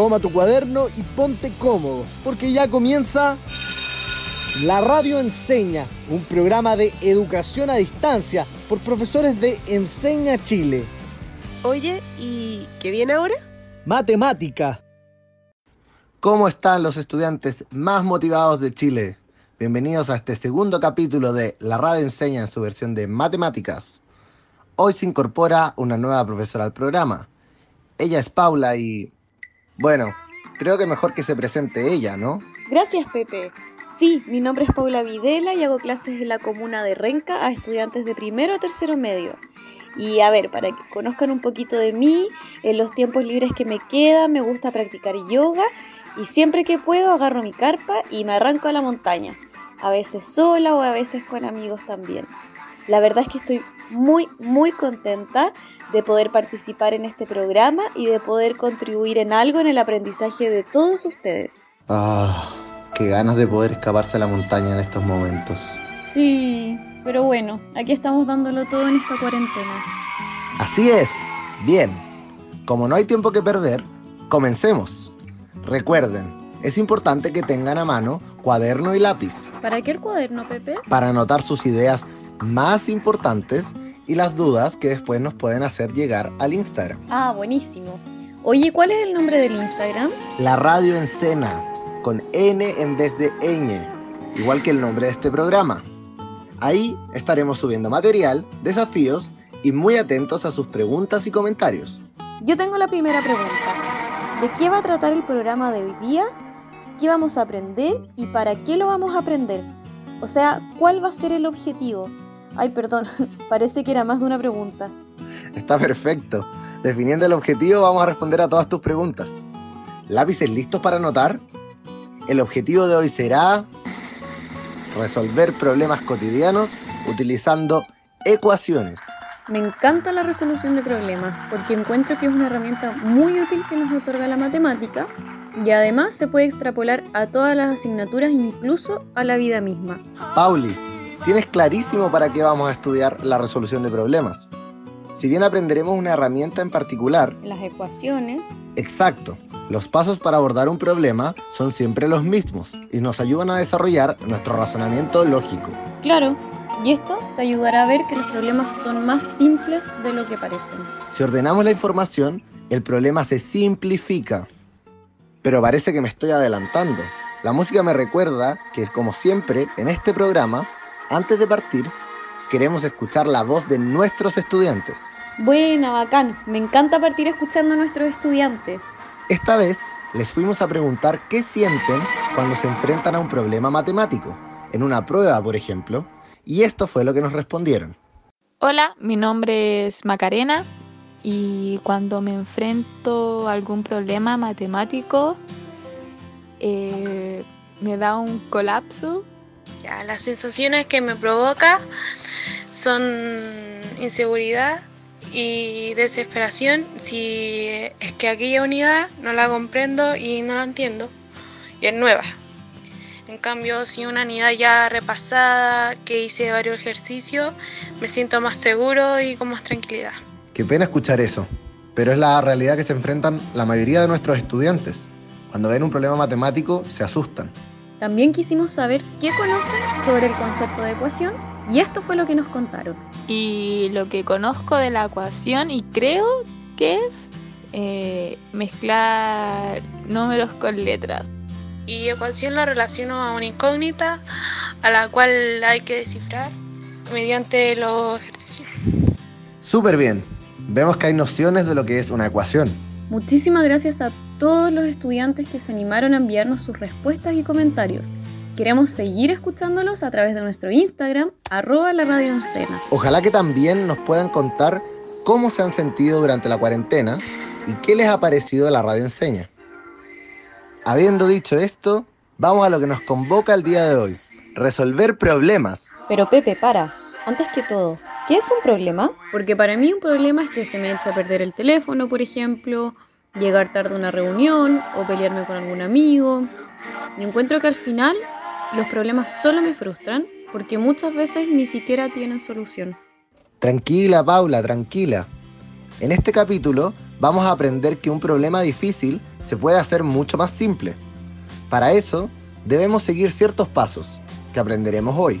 toma tu cuaderno y ponte cómodo, porque ya comienza La Radio Enseña, un programa de educación a distancia por profesores de Enseña Chile. Oye, ¿y qué viene ahora? Matemática. ¿Cómo están los estudiantes más motivados de Chile? Bienvenidos a este segundo capítulo de La Radio Enseña en su versión de Matemáticas. Hoy se incorpora una nueva profesora al programa. Ella es Paula y bueno, creo que mejor que se presente ella, ¿no? Gracias, Pepe. Sí, mi nombre es Paula Videla y hago clases en la comuna de Renca a estudiantes de primero a tercero medio. Y a ver, para que conozcan un poquito de mí, en los tiempos libres que me quedan me gusta practicar yoga y siempre que puedo agarro mi carpa y me arranco a la montaña, a veces sola o a veces con amigos también. La verdad es que estoy muy, muy contenta de poder participar en este programa y de poder contribuir en algo en el aprendizaje de todos ustedes. Ah, qué ganas de poder escaparse a la montaña en estos momentos. Sí, pero bueno, aquí estamos dándolo todo en esta cuarentena. Así es. Bien. Como no hay tiempo que perder, comencemos. Recuerden, es importante que tengan a mano cuaderno y lápiz. ¿Para qué el cuaderno, Pepe? Para anotar sus ideas más importantes y las dudas que después nos pueden hacer llegar al Instagram. Ah, buenísimo. Oye, ¿cuál es el nombre del Instagram? La radio en cena, con N en vez de ñ, igual que el nombre de este programa. Ahí estaremos subiendo material, desafíos y muy atentos a sus preguntas y comentarios. Yo tengo la primera pregunta. ¿De qué va a tratar el programa de hoy día? ¿Qué vamos a aprender y para qué lo vamos a aprender? O sea, ¿cuál va a ser el objetivo? Ay, perdón, parece que era más de una pregunta. Está perfecto. Definiendo el objetivo vamos a responder a todas tus preguntas. ¿Lápices listos para anotar? El objetivo de hoy será resolver problemas cotidianos utilizando ecuaciones. Me encanta la resolución de problemas porque encuentro que es una herramienta muy útil que nos otorga la matemática y además se puede extrapolar a todas las asignaturas, incluso a la vida misma. Pauli, tienes clarísimo para qué vamos a estudiar la resolución de problemas. Si bien aprenderemos una herramienta en particular, Las ecuaciones. exacto, los pasos para abordar un problema son siempre los mismos y nos ayudan a desarrollar nuestro razonamiento lógico. Claro, y esto te ayudará a ver que los problemas son más simples de lo que parecen. Si ordenamos la información, el problema se simplifica. Pero parece que me estoy adelantando. La música me recuerda que, como siempre, en este programa, antes de partir, queremos escuchar la voz de nuestros estudiantes. Buena, bacán. Me encanta partir escuchando a nuestros estudiantes. Esta vez les fuimos a preguntar qué sienten cuando se enfrentan a un problema matemático, en una prueba, por ejemplo, y esto fue lo que nos respondieron. Hola, mi nombre es Macarena y cuando me enfrento a algún problema matemático eh, me da un colapso. Las sensaciones que me provoca son inseguridad y desesperación si es que aquella unidad no la comprendo y no la entiendo y es nueva. En cambio, si una unidad ya repasada, que hice varios ejercicios, me siento más seguro y con más tranquilidad. Qué pena escuchar eso, pero es la realidad que se enfrentan la mayoría de nuestros estudiantes. Cuando ven un problema matemático, se asustan. También quisimos saber qué conocen sobre el concepto de ecuación y esto fue lo que nos contaron. Y lo que conozco de la ecuación y creo que es eh, mezclar números con letras. Y ecuación la relaciono a una incógnita a la cual hay que descifrar mediante los ejercicios. Súper bien. Vemos que hay nociones de lo que es una ecuación. Muchísimas gracias a todos los estudiantes que se animaron a enviarnos sus respuestas y comentarios. Queremos seguir escuchándolos a través de nuestro Instagram, arroba la radio en cena. Ojalá que también nos puedan contar cómo se han sentido durante la cuarentena y qué les ha parecido la radio enseña. Habiendo dicho esto, vamos a lo que nos convoca el día de hoy, resolver problemas. Pero Pepe, para. Antes que todo, ¿qué es un problema? Porque para mí un problema es que se me echa a perder el teléfono, por ejemplo, llegar tarde a una reunión o pelearme con algún amigo. Y encuentro que al final los problemas solo me frustran porque muchas veces ni siquiera tienen solución. Tranquila, Paula, tranquila. En este capítulo vamos a aprender que un problema difícil se puede hacer mucho más simple. Para eso debemos seguir ciertos pasos que aprenderemos hoy.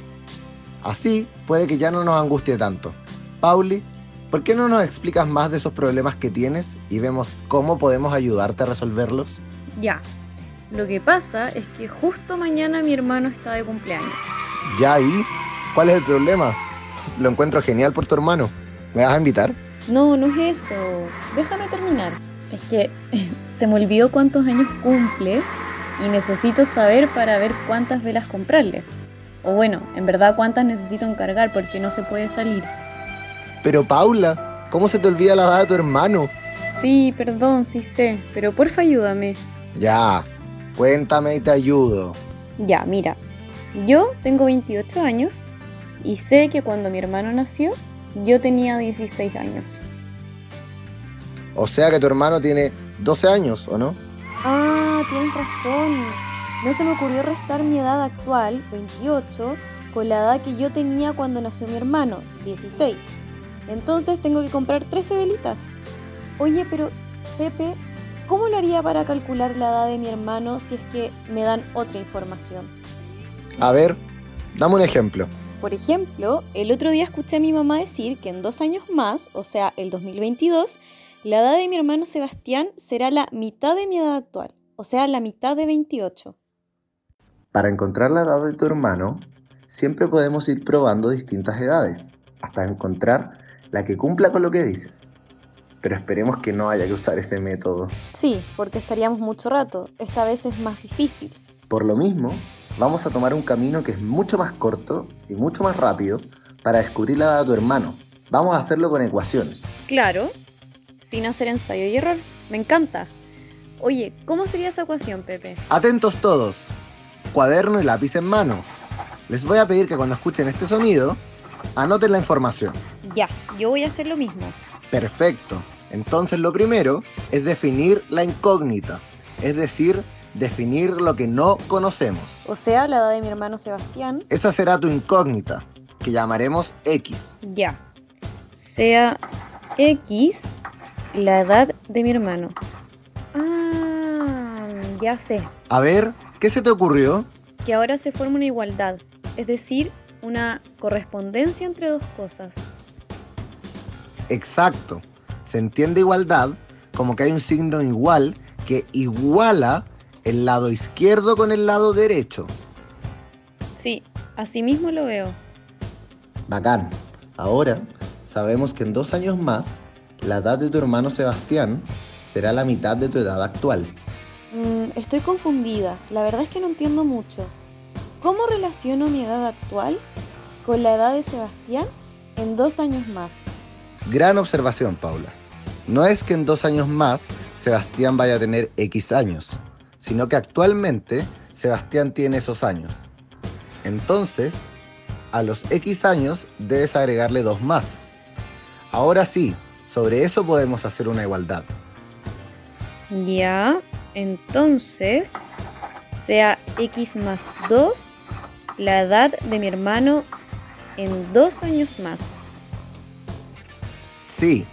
Así puede que ya no nos angustie tanto. Pauli, ¿por qué no nos explicas más de esos problemas que tienes y vemos cómo podemos ayudarte a resolverlos? Ya. Lo que pasa es que justo mañana mi hermano está de cumpleaños. ¿Ya ahí? ¿Cuál es el problema? Lo encuentro genial por tu hermano. ¿Me vas a invitar? No, no es eso. Déjame terminar. Es que se me olvidó cuántos años cumple y necesito saber para ver cuántas velas comprarle. O bueno, en verdad cuántas necesito encargar porque no se puede salir. Pero Paula, ¿cómo se te olvida la edad de tu hermano? Sí, perdón, sí sé, pero porfa ayúdame. Ya, cuéntame y te ayudo. Ya, mira, yo tengo 28 años y sé que cuando mi hermano nació, yo tenía 16 años. O sea que tu hermano tiene 12 años, ¿o no? Ah, tienes razón. No se me ocurrió restar mi edad actual, 28, con la edad que yo tenía cuando nació mi hermano, 16. Entonces tengo que comprar 13 velitas. Oye, pero Pepe, ¿cómo lo haría para calcular la edad de mi hermano si es que me dan otra información? A ver, dame un ejemplo. Por ejemplo, el otro día escuché a mi mamá decir que en dos años más, o sea, el 2022, la edad de mi hermano Sebastián será la mitad de mi edad actual, o sea, la mitad de 28. Para encontrar la edad de tu hermano, siempre podemos ir probando distintas edades, hasta encontrar la que cumpla con lo que dices. Pero esperemos que no haya que usar ese método. Sí, porque estaríamos mucho rato. Esta vez es más difícil. Por lo mismo, vamos a tomar un camino que es mucho más corto y mucho más rápido para descubrir la edad de tu hermano. Vamos a hacerlo con ecuaciones. Claro, sin hacer ensayo y error. Me encanta. Oye, ¿cómo sería esa ecuación, Pepe? Atentos todos. Cuaderno y lápiz en mano. Les voy a pedir que cuando escuchen este sonido, anoten la información. Ya, yo voy a hacer lo mismo. Perfecto. Entonces lo primero es definir la incógnita, es decir, definir lo que no conocemos. O sea, la edad de mi hermano Sebastián. Esa será tu incógnita, que llamaremos X. Ya. Sea X la edad de mi hermano. Ah, ya sé. A ver, ¿qué se te ocurrió? Que ahora se forma una igualdad, es decir, una correspondencia entre dos cosas. Exacto. Se entiende igualdad como que hay un signo igual que iguala el lado izquierdo con el lado derecho. Sí, así mismo lo veo. Bacán. Ahora sabemos que en dos años más la edad de tu hermano Sebastián será la mitad de tu edad actual. Mm, estoy confundida. La verdad es que no entiendo mucho. ¿Cómo relaciono mi edad actual con la edad de Sebastián en dos años más? Gran observación, Paula. No es que en dos años más Sebastián vaya a tener X años, sino que actualmente Sebastián tiene esos años. Entonces, a los X años debes agregarle dos más. Ahora sí, sobre eso podemos hacer una igualdad. Ya, entonces, sea X más 2 la edad de mi hermano en dos años más. Sí,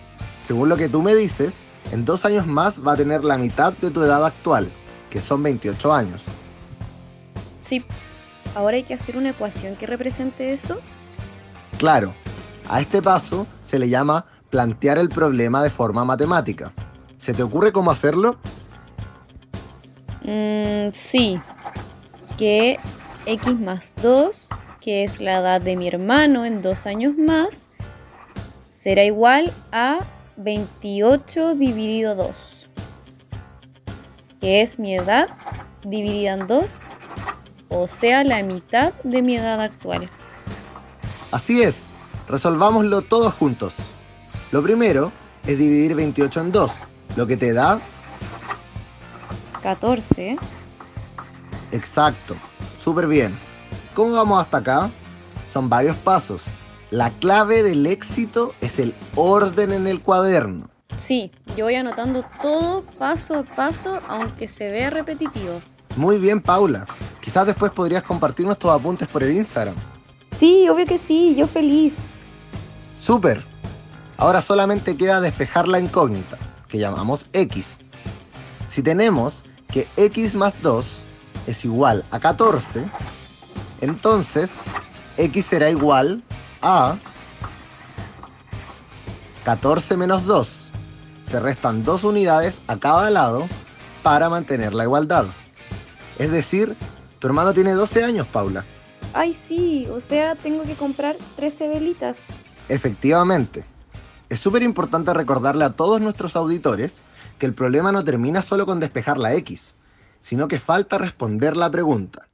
según lo que tú me dices, en dos años más va a tener la mitad de tu edad actual, que son 28 años. Sí, ahora hay que hacer una ecuación que represente eso. Claro, a este paso se le llama plantear el problema de forma matemática. ¿Se te ocurre cómo hacerlo? Mm, sí, que x más 2, que es la edad de mi hermano en dos años más, será igual a 28 dividido 2, que es mi edad dividida en 2, o sea, la mitad de mi edad actual. Así es, resolvámoslo todos juntos. Lo primero es dividir 28 en 2, lo que te da 14. Exacto, súper bien. ¿Cómo vamos hasta acá? Son varios pasos. La clave del éxito es el orden en el cuaderno. Sí, yo voy anotando todo paso a paso, aunque se vea repetitivo. Muy bien, Paula. Quizás después podrías compartir nuestros apuntes por el Instagram. Sí, obvio que sí, yo feliz. Súper. Ahora solamente queda despejar la incógnita, que llamamos x. Si tenemos que x más 2 es igual a 14, entonces x será igual a 14 menos 2. Se restan dos unidades a cada lado para mantener la igualdad. Es decir, tu hermano tiene 12 años, Paula. Ay, sí, o sea, tengo que comprar 13 velitas. Efectivamente. Es súper importante recordarle a todos nuestros auditores que el problema no termina solo con despejar la X, sino que falta responder la pregunta.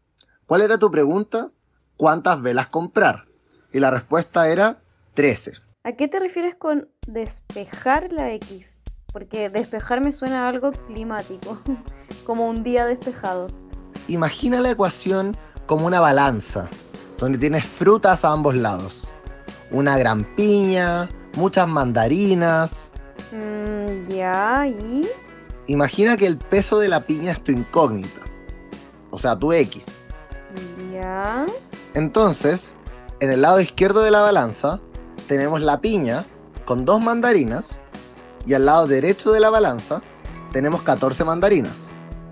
¿Cuál era tu pregunta? ¿Cuántas velas comprar? Y la respuesta era 13. ¿A qué te refieres con despejar la X? Porque despejar me suena a algo climático, como un día despejado. Imagina la ecuación como una balanza, donde tienes frutas a ambos lados. Una gran piña, muchas mandarinas. Mm, ya, ¿y? Imagina que el peso de la piña es tu incógnita, o sea, tu X. Ya. Entonces, en el lado izquierdo de la balanza, tenemos la piña con dos mandarinas y al lado derecho de la balanza tenemos 14 mandarinas.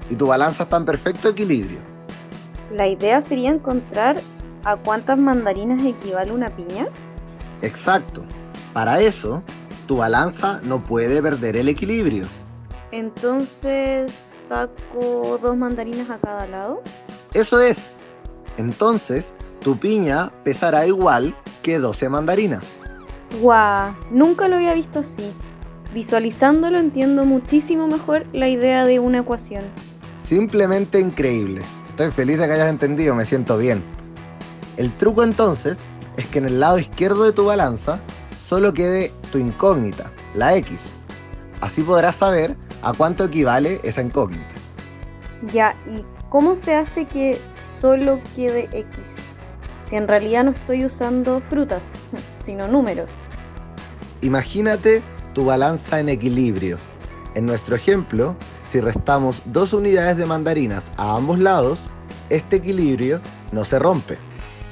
Y tu balanza está en perfecto equilibrio. La idea sería encontrar a cuántas mandarinas equivale una piña. Exacto. Para eso, tu balanza no puede perder el equilibrio. Entonces saco dos mandarinas a cada lado. Eso es. Entonces, tu piña pesará igual que 12 mandarinas. ¡Guau! Nunca lo había visto así. Visualizándolo entiendo muchísimo mejor la idea de una ecuación. Simplemente increíble. Estoy feliz de que hayas entendido, me siento bien. El truco entonces es que en el lado izquierdo de tu balanza solo quede tu incógnita, la X. Así podrás saber a cuánto equivale esa incógnita. Ya, ¿y cómo se hace que solo quede X? Si en realidad no estoy usando frutas, sino números. Imagínate tu balanza en equilibrio. En nuestro ejemplo, si restamos dos unidades de mandarinas a ambos lados, este equilibrio no se rompe.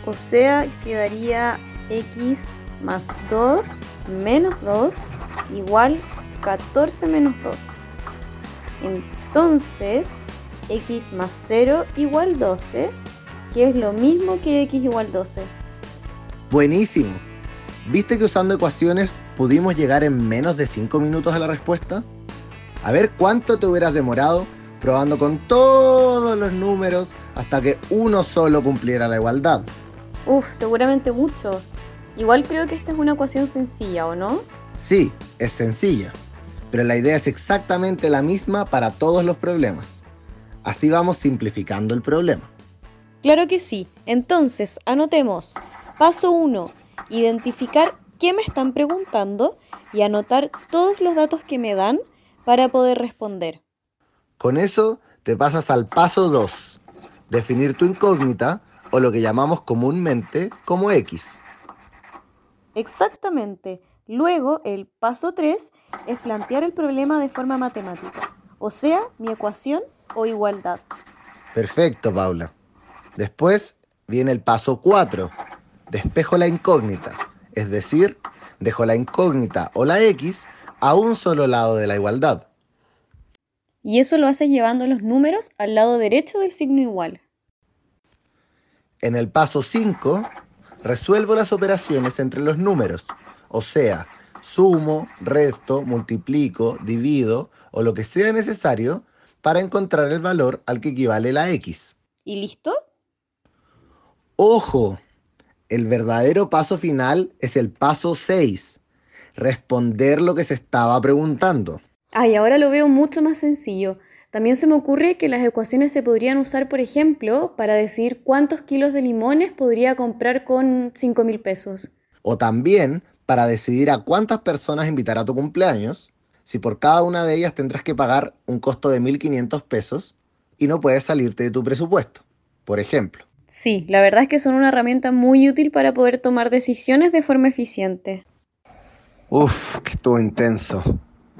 O sea, quedaría x más 2 menos 2 igual 14 menos 2. Entonces, x más 0 igual 12, que es lo mismo que x igual 12. Buenísimo. ¿Viste que usando ecuaciones pudimos llegar en menos de 5 minutos a la respuesta? A ver cuánto te hubieras demorado probando con todos los números hasta que uno solo cumpliera la igualdad. Uf, seguramente mucho. Igual creo que esta es una ecuación sencilla, ¿o no? Sí, es sencilla, pero la idea es exactamente la misma para todos los problemas. Así vamos simplificando el problema. Claro que sí. Entonces, anotemos. Paso 1. Identificar qué me están preguntando y anotar todos los datos que me dan para poder responder. Con eso te pasas al paso 2. Definir tu incógnita o lo que llamamos comúnmente como X. Exactamente. Luego, el paso 3 es plantear el problema de forma matemática, o sea, mi ecuación o igualdad. Perfecto, Paula. Después viene el paso 4. Despejo la incógnita, es decir, dejo la incógnita o la X a un solo lado de la igualdad. Y eso lo haces llevando los números al lado derecho del signo igual. En el paso 5, resuelvo las operaciones entre los números, o sea, sumo, resto, multiplico, divido o lo que sea necesario para encontrar el valor al que equivale la X. ¿Y listo? ¡Ojo! El verdadero paso final es el paso 6, responder lo que se estaba preguntando. Ay, ahora lo veo mucho más sencillo. También se me ocurre que las ecuaciones se podrían usar, por ejemplo, para decir cuántos kilos de limones podría comprar con 5 mil pesos. O también para decidir a cuántas personas invitar a tu cumpleaños, si por cada una de ellas tendrás que pagar un costo de 1.500 pesos y no puedes salirte de tu presupuesto, por ejemplo. Sí, la verdad es que son una herramienta muy útil para poder tomar decisiones de forma eficiente. Uf, que estuvo intenso.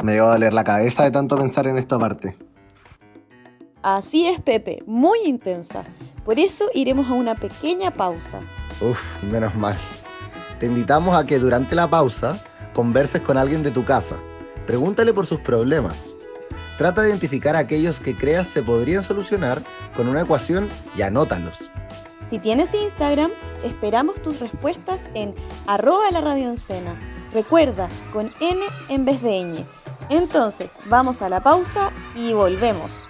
Me dio a doler la cabeza de tanto pensar en esta parte. Así es, Pepe, muy intensa. Por eso iremos a una pequeña pausa. Uf, menos mal. Te invitamos a que durante la pausa converses con alguien de tu casa. Pregúntale por sus problemas. Trata de identificar aquellos que creas se podrían solucionar con una ecuación y anótalos. Si tienes Instagram, esperamos tus respuestas en arroba la radio Recuerda, con N en vez de ñ. Entonces, vamos a la pausa y volvemos.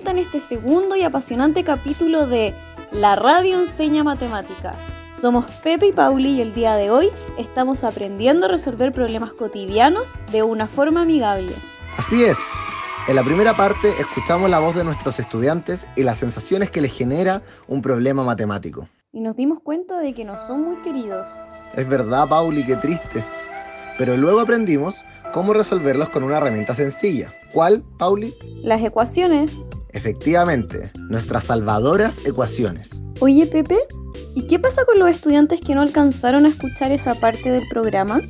Vuelta en este segundo y apasionante capítulo de La radio enseña matemática. Somos Pepe y Pauli y el día de hoy estamos aprendiendo a resolver problemas cotidianos de una forma amigable. Así es. En la primera parte escuchamos la voz de nuestros estudiantes y las sensaciones que les genera un problema matemático. Y nos dimos cuenta de que no son muy queridos. Es verdad, Pauli, qué triste. Pero luego aprendimos cómo resolverlos con una herramienta sencilla. ¿Cuál, Pauli? Las ecuaciones. Efectivamente, nuestras salvadoras ecuaciones. Oye, Pepe, ¿y qué pasa con los estudiantes que no alcanzaron a escuchar esa parte del programa?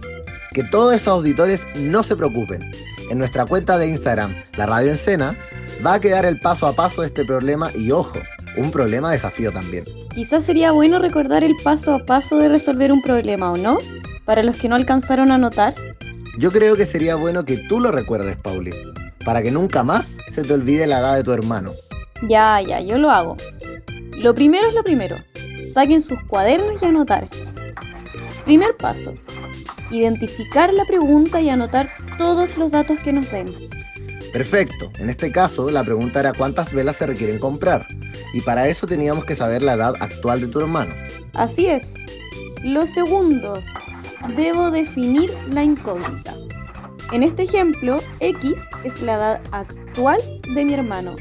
Que todos esos auditores no se preocupen. En nuestra cuenta de Instagram, la Radio Encena, va a quedar el paso a paso de este problema y ojo, un problema desafío también. Quizás sería bueno recordar el paso a paso de resolver un problema, ¿o no? Para los que no alcanzaron a notar. Yo creo que sería bueno que tú lo recuerdes, Pauli, para que nunca más se te olvide la edad de tu hermano. Ya, ya, yo lo hago. Lo primero es lo primero. Saquen sus cuadernos y anotar. Primer paso. Identificar la pregunta y anotar todos los datos que nos den. Perfecto. En este caso, la pregunta era cuántas velas se requieren comprar. Y para eso teníamos que saber la edad actual de tu hermano. Así es. Lo segundo, debo definir la incógnita. En este ejemplo, X es la edad actual de mi hermano.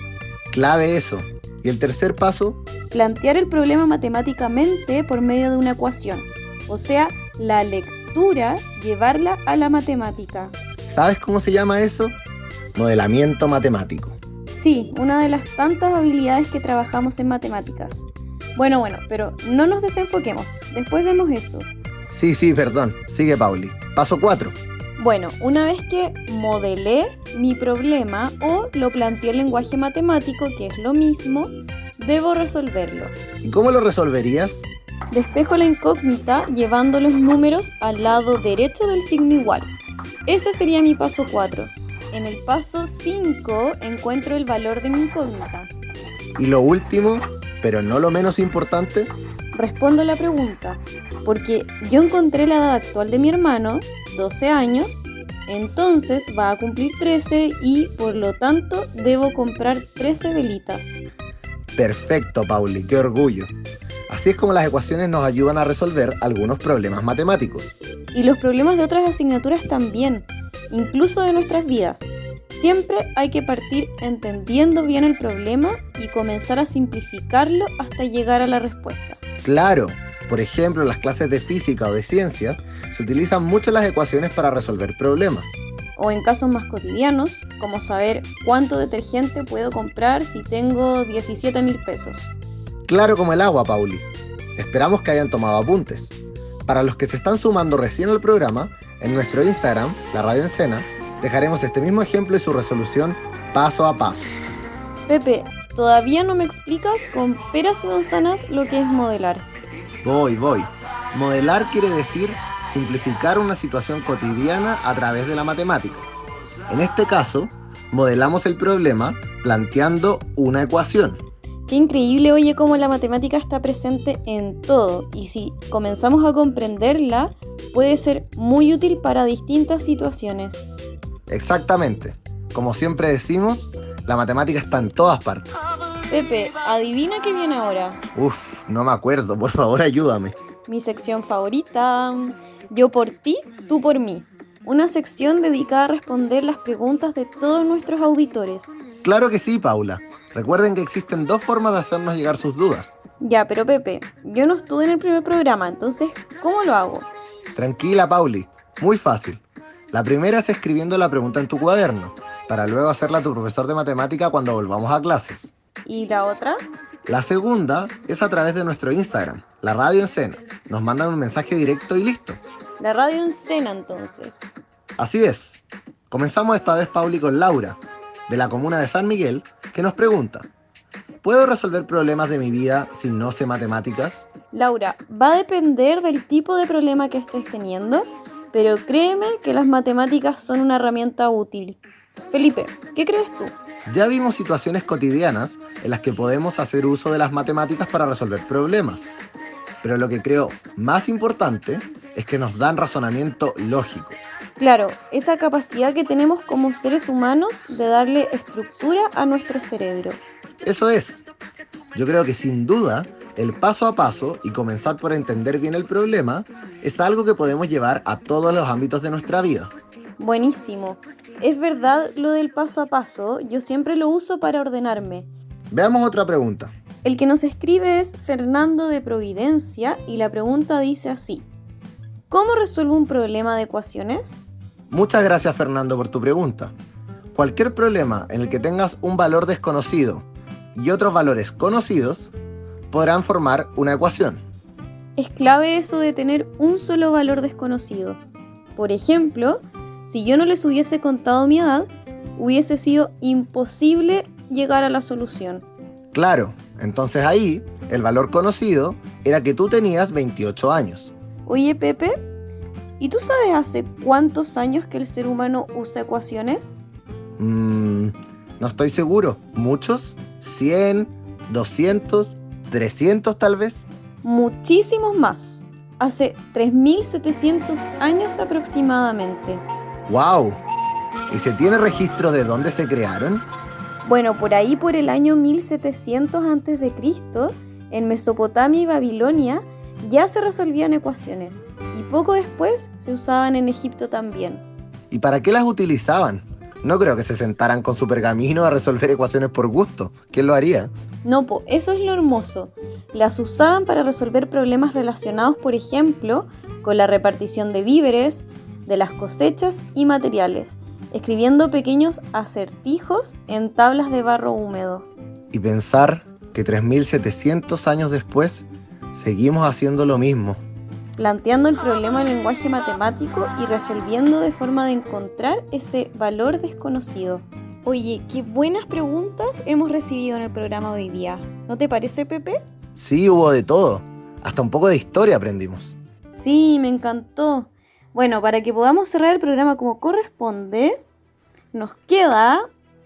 Clave eso. ¿Y el tercer paso? Plantear el problema matemáticamente por medio de una ecuación, o sea, la lectura, llevarla a la matemática. ¿Sabes cómo se llama eso? Modelamiento matemático. Sí, una de las tantas habilidades que trabajamos en matemáticas. Bueno, bueno, pero no nos desenfoquemos, después vemos eso. Sí, sí, perdón. Sigue, Pauli. Paso 4. Bueno, una vez que modelé mi problema o lo planteé en lenguaje matemático, que es lo mismo, debo resolverlo. ¿Y cómo lo resolverías? Despejo la incógnita llevando los números al lado derecho del signo igual. Ese sería mi paso 4. En el paso 5 encuentro el valor de mi incógnita. Y lo último, pero no lo menos importante, respondo la pregunta, porque yo encontré la edad actual de mi hermano, 12 años, entonces va a cumplir 13 y por lo tanto debo comprar 13 velitas. Perfecto, Pauli, qué orgullo. Así es como las ecuaciones nos ayudan a resolver algunos problemas matemáticos. Y los problemas de otras asignaturas también, incluso de nuestras vidas. Siempre hay que partir entendiendo bien el problema y comenzar a simplificarlo hasta llegar a la respuesta. Claro, por ejemplo, en las clases de física o de ciencias se utilizan mucho las ecuaciones para resolver problemas. O en casos más cotidianos, como saber cuánto detergente puedo comprar si tengo 17 mil pesos. Claro como el agua, Pauli. Esperamos que hayan tomado apuntes. Para los que se están sumando recién al programa, en nuestro Instagram, la Radio Encena, dejaremos este mismo ejemplo y su resolución paso a paso. Pepe, todavía no me explicas con peras y manzanas lo que es modelar. Voy, voy. Modelar quiere decir simplificar una situación cotidiana a través de la matemática. En este caso, modelamos el problema planteando una ecuación. Qué increíble, oye, cómo la matemática está presente en todo y si comenzamos a comprenderla, puede ser muy útil para distintas situaciones. Exactamente. Como siempre decimos, la matemática está en todas partes. Pepe, adivina qué viene ahora. Uf, no me acuerdo, por favor ayúdame. Mi sección favorita. Yo por ti, tú por mí. Una sección dedicada a responder las preguntas de todos nuestros auditores. Claro que sí, Paula. Recuerden que existen dos formas de hacernos llegar sus dudas. Ya, pero Pepe, yo no estuve en el primer programa, entonces, ¿cómo lo hago? Tranquila, Pauli. Muy fácil. La primera es escribiendo la pregunta en tu cuaderno, para luego hacerla a tu profesor de matemática cuando volvamos a clases. ¿Y la otra? La segunda es a través de nuestro Instagram, la Radio Encena. Nos mandan un mensaje directo y listo. La radio en cena entonces. Así es. Comenzamos esta vez, Pauli, con Laura, de la comuna de San Miguel, que nos pregunta, ¿puedo resolver problemas de mi vida si no sé matemáticas? Laura, va a depender del tipo de problema que estés teniendo, pero créeme que las matemáticas son una herramienta útil. Felipe, ¿qué crees tú? Ya vimos situaciones cotidianas en las que podemos hacer uso de las matemáticas para resolver problemas. Pero lo que creo más importante es que nos dan razonamiento lógico. Claro, esa capacidad que tenemos como seres humanos de darle estructura a nuestro cerebro. Eso es. Yo creo que sin duda el paso a paso y comenzar por entender bien el problema es algo que podemos llevar a todos los ámbitos de nuestra vida. Buenísimo. Es verdad lo del paso a paso, yo siempre lo uso para ordenarme. Veamos otra pregunta. El que nos escribe es Fernando de Providencia y la pregunta dice así. ¿Cómo resuelvo un problema de ecuaciones? Muchas gracias Fernando por tu pregunta. Cualquier problema en el que tengas un valor desconocido y otros valores conocidos podrán formar una ecuación. Es clave eso de tener un solo valor desconocido. Por ejemplo, si yo no les hubiese contado mi edad, hubiese sido imposible llegar a la solución. Claro, entonces ahí el valor conocido era que tú tenías 28 años. Oye Pepe, ¿y tú sabes hace cuántos años que el ser humano usa ecuaciones? Mm, no estoy seguro. ¿Muchos? ¿100? ¿200? ¿300 tal vez? Muchísimos más. Hace 3.700 años aproximadamente. ¡Wow! ¿Y se tiene registro de dónde se crearon? Bueno, por ahí por el año 1700 a.C., en Mesopotamia y Babilonia ya se resolvían ecuaciones y poco después se usaban en Egipto también. ¿Y para qué las utilizaban? No creo que se sentaran con su pergamino a resolver ecuaciones por gusto. ¿Quién lo haría? No, po, eso es lo hermoso. Las usaban para resolver problemas relacionados, por ejemplo, con la repartición de víveres, de las cosechas y materiales, escribiendo pequeños acertijos en tablas de barro húmedo. Y pensar que 3.700 años después seguimos haciendo lo mismo. Planteando el problema en lenguaje matemático y resolviendo de forma de encontrar ese valor desconocido. Oye, qué buenas preguntas hemos recibido en el programa hoy día. ¿No te parece, Pepe? Sí, hubo de todo. Hasta un poco de historia aprendimos. Sí, me encantó. Bueno, para que podamos cerrar el programa como corresponde, nos queda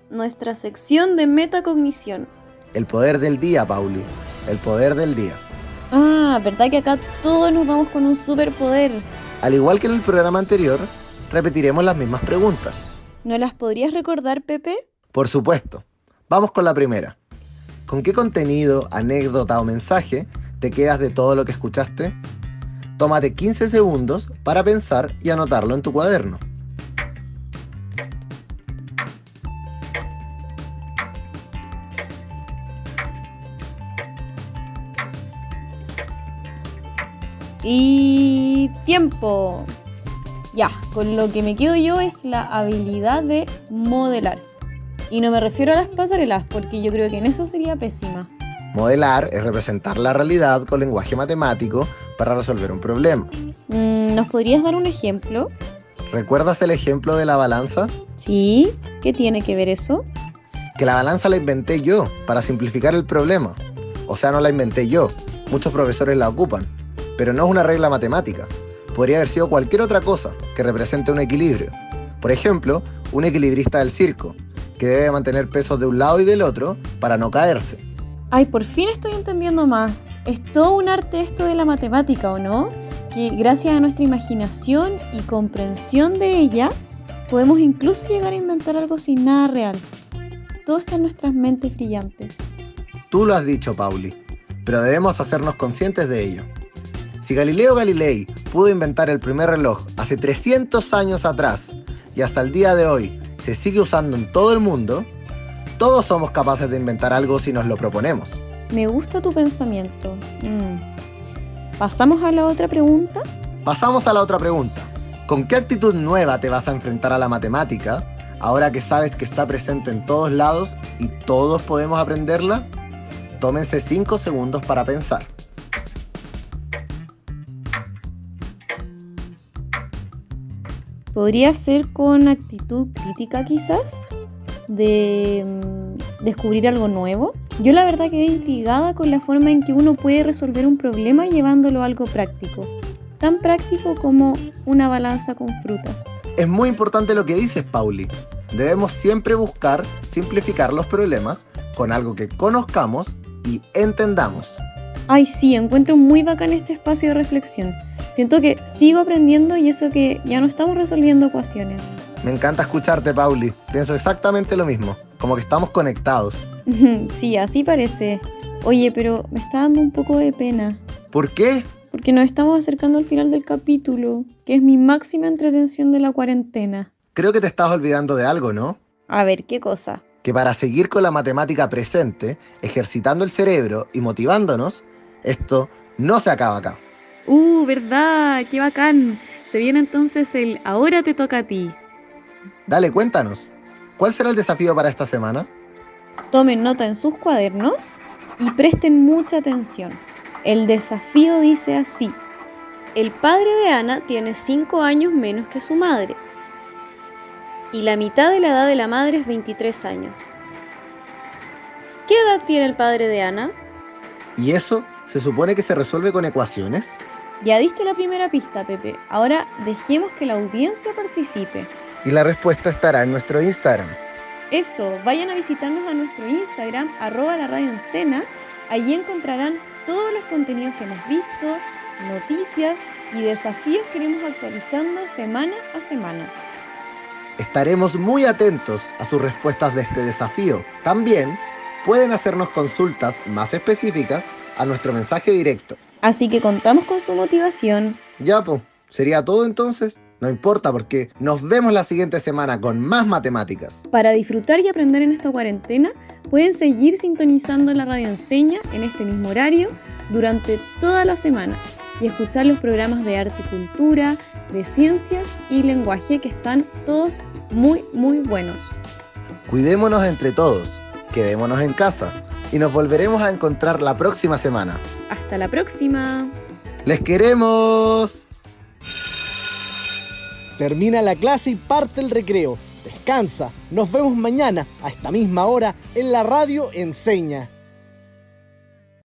nuestra sección de metacognición. El poder del día, Pauli. El poder del día. Ah, ¿verdad que acá todos nos vamos con un superpoder? Al igual que en el programa anterior, repetiremos las mismas preguntas. ¿No las podrías recordar, Pepe? Por supuesto. Vamos con la primera. ¿Con qué contenido, anécdota o mensaje te quedas de todo lo que escuchaste? Tómate 15 segundos para pensar y anotarlo en tu cuaderno. Y tiempo. Ya, con lo que me quedo yo es la habilidad de modelar. Y no me refiero a las pasarelas, porque yo creo que en eso sería pésima. Modelar es representar la realidad con lenguaje matemático para resolver un problema. Mm, ¿Nos podrías dar un ejemplo? ¿Recuerdas el ejemplo de la balanza? Sí, ¿qué tiene que ver eso? Que la balanza la inventé yo para simplificar el problema. O sea, no la inventé yo. Muchos profesores la ocupan. Pero no es una regla matemática. Podría haber sido cualquier otra cosa que represente un equilibrio. Por ejemplo, un equilibrista del circo, que debe mantener pesos de un lado y del otro para no caerse. Ay, por fin estoy entendiendo más. Es todo un arte esto de la matemática, ¿o no? Que gracias a nuestra imaginación y comprensión de ella, podemos incluso llegar a inventar algo sin nada real. Todo está en nuestras mentes brillantes. Tú lo has dicho, Pauli, pero debemos hacernos conscientes de ello. Si Galileo Galilei pudo inventar el primer reloj hace 300 años atrás y hasta el día de hoy se sigue usando en todo el mundo, todos somos capaces de inventar algo si nos lo proponemos. Me gusta tu pensamiento. Mm. ¿Pasamos a la otra pregunta? Pasamos a la otra pregunta. ¿Con qué actitud nueva te vas a enfrentar a la matemática ahora que sabes que está presente en todos lados y todos podemos aprenderla? Tómense 5 segundos para pensar. Podría ser con actitud crítica quizás, de mm, descubrir algo nuevo. Yo la verdad quedé intrigada con la forma en que uno puede resolver un problema llevándolo a algo práctico. Tan práctico como una balanza con frutas. Es muy importante lo que dices, Pauli. Debemos siempre buscar simplificar los problemas con algo que conozcamos y entendamos. Ay, sí, encuentro muy bacán este espacio de reflexión. Siento que sigo aprendiendo y eso que ya no estamos resolviendo ecuaciones. Me encanta escucharte, Pauli. Pienso exactamente lo mismo, como que estamos conectados. sí, así parece. Oye, pero me está dando un poco de pena. ¿Por qué? Porque nos estamos acercando al final del capítulo, que es mi máxima entretención de la cuarentena. Creo que te estás olvidando de algo, ¿no? A ver, ¿qué cosa? Que para seguir con la matemática presente, ejercitando el cerebro y motivándonos, esto no se acaba acá. ¡Uh, verdad! ¡Qué bacán! Se viene entonces el Ahora te toca a ti. Dale, cuéntanos. ¿Cuál será el desafío para esta semana? Tomen nota en sus cuadernos y presten mucha atención. El desafío dice así. El padre de Ana tiene 5 años menos que su madre. Y la mitad de la edad de la madre es 23 años. ¿Qué edad tiene el padre de Ana? ¿Y eso se supone que se resuelve con ecuaciones? Ya diste la primera pista, Pepe. Ahora dejemos que la audiencia participe. Y la respuesta estará en nuestro Instagram. Eso, vayan a visitarnos a nuestro Instagram, arroba la radio en Allí encontrarán todos los contenidos que hemos visto, noticias y desafíos que iremos actualizando semana a semana. Estaremos muy atentos a sus respuestas de este desafío. También pueden hacernos consultas más específicas a nuestro mensaje directo. Así que contamos con su motivación. Ya, pues, sería todo entonces. No importa porque nos vemos la siguiente semana con más matemáticas. Para disfrutar y aprender en esta cuarentena, pueden seguir sintonizando la radio enseña en este mismo horario durante toda la semana y escuchar los programas de arte y cultura, de ciencias y lenguaje que están todos muy, muy buenos. Cuidémonos entre todos, quedémonos en casa y nos volveremos a encontrar la próxima semana. Hasta la próxima. Les queremos. Termina la clase y parte el recreo. Descansa. Nos vemos mañana a esta misma hora en la radio Enseña.